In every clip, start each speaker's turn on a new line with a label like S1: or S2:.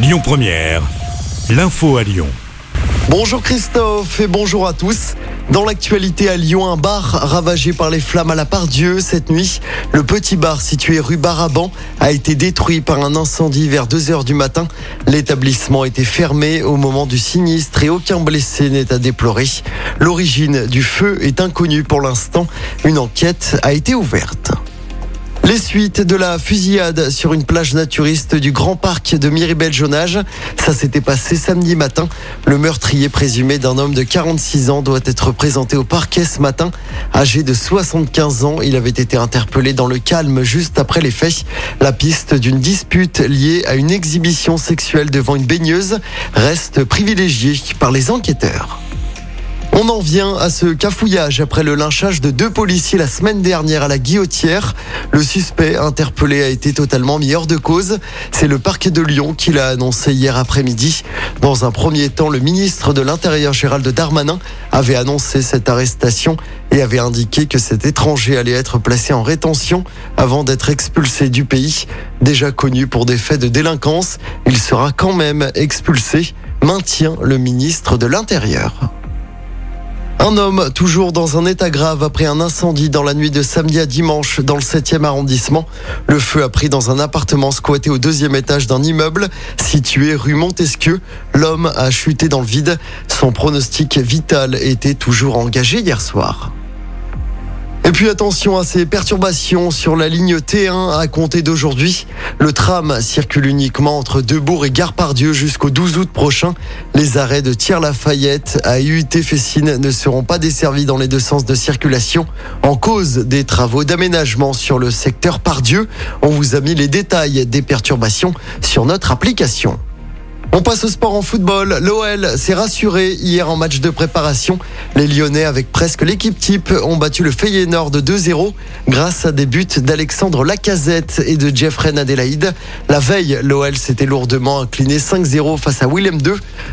S1: Lyon Première, l'info à Lyon.
S2: Bonjour Christophe et bonjour à tous. Dans l'actualité à Lyon, un bar ravagé par les flammes à la part Dieu cette nuit. Le petit bar situé rue Baraban a été détruit par un incendie vers 2 heures du matin. L'établissement était fermé au moment du sinistre et aucun blessé n'est à déplorer. L'origine du feu est inconnue pour l'instant. Une enquête a été ouverte. Les suites de la fusillade sur une plage naturiste du Grand Parc de Miribel-Jonage. Ça s'était passé samedi matin. Le meurtrier présumé d'un homme de 46 ans doit être présenté au parquet ce matin. Âgé de 75 ans, il avait été interpellé dans le calme juste après les faits. La piste d'une dispute liée à une exhibition sexuelle devant une baigneuse reste privilégiée par les enquêteurs. On en vient à ce cafouillage après le lynchage de deux policiers la semaine dernière à la Guillotière. Le suspect interpellé a été totalement mis hors de cause. C'est le parquet de Lyon qui l'a annoncé hier après-midi. Dans un premier temps, le ministre de l'Intérieur Gérald Darmanin avait annoncé cette arrestation et avait indiqué que cet étranger allait être placé en rétention avant d'être expulsé du pays. Déjà connu pour des faits de délinquance, il sera quand même expulsé, maintient le ministre de l'Intérieur. Un homme toujours dans un état grave après un incendie dans la nuit de samedi à dimanche dans le 7e arrondissement. Le feu a pris dans un appartement squatté au deuxième étage d'un immeuble situé rue Montesquieu. L'homme a chuté dans le vide. Son pronostic vital était toujours engagé hier soir. Et puis attention à ces perturbations sur la ligne T1 à compter d'aujourd'hui. Le tram circule uniquement entre Debourg et Gare-Pardieu jusqu'au 12 août prochain. Les arrêts de Thiers-Lafayette à IUT Fessine ne seront pas desservis dans les deux sens de circulation en cause des travaux d'aménagement sur le secteur Pardieu. On vous a mis les détails des perturbations sur notre application. On passe au sport en football. L'OL s'est rassuré hier en match de préparation. Les Lyonnais, avec presque l'équipe type, ont battu le Feyenoord de 2-0 grâce à des buts d'Alexandre Lacazette et de Jeffrey Adelaide. La veille, l'OL s'était lourdement incliné 5-0 face à Willem II.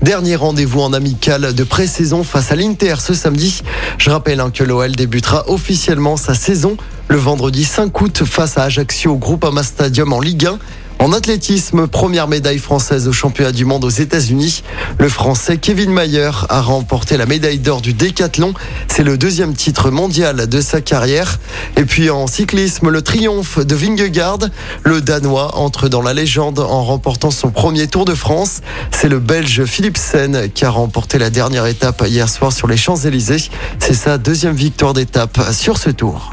S2: Dernier rendez-vous en amical de pré-saison face à l'Inter ce samedi. Je rappelle hein, que l'OL débutera officiellement sa saison le vendredi 5 août face à Ajaccio au Groupama Stadium en Ligue 1. En athlétisme, première médaille française au championnat du monde aux États-Unis. Le français Kevin Mayer a remporté la médaille d'or du décathlon. C'est le deuxième titre mondial de sa carrière. Et puis en cyclisme, le triomphe de Vingegaard. Le Danois entre dans la légende en remportant son premier Tour de France. C'est le Belge Philipsen qui a remporté la dernière étape hier soir sur les Champs-Élysées. C'est sa deuxième victoire d'étape sur ce tour.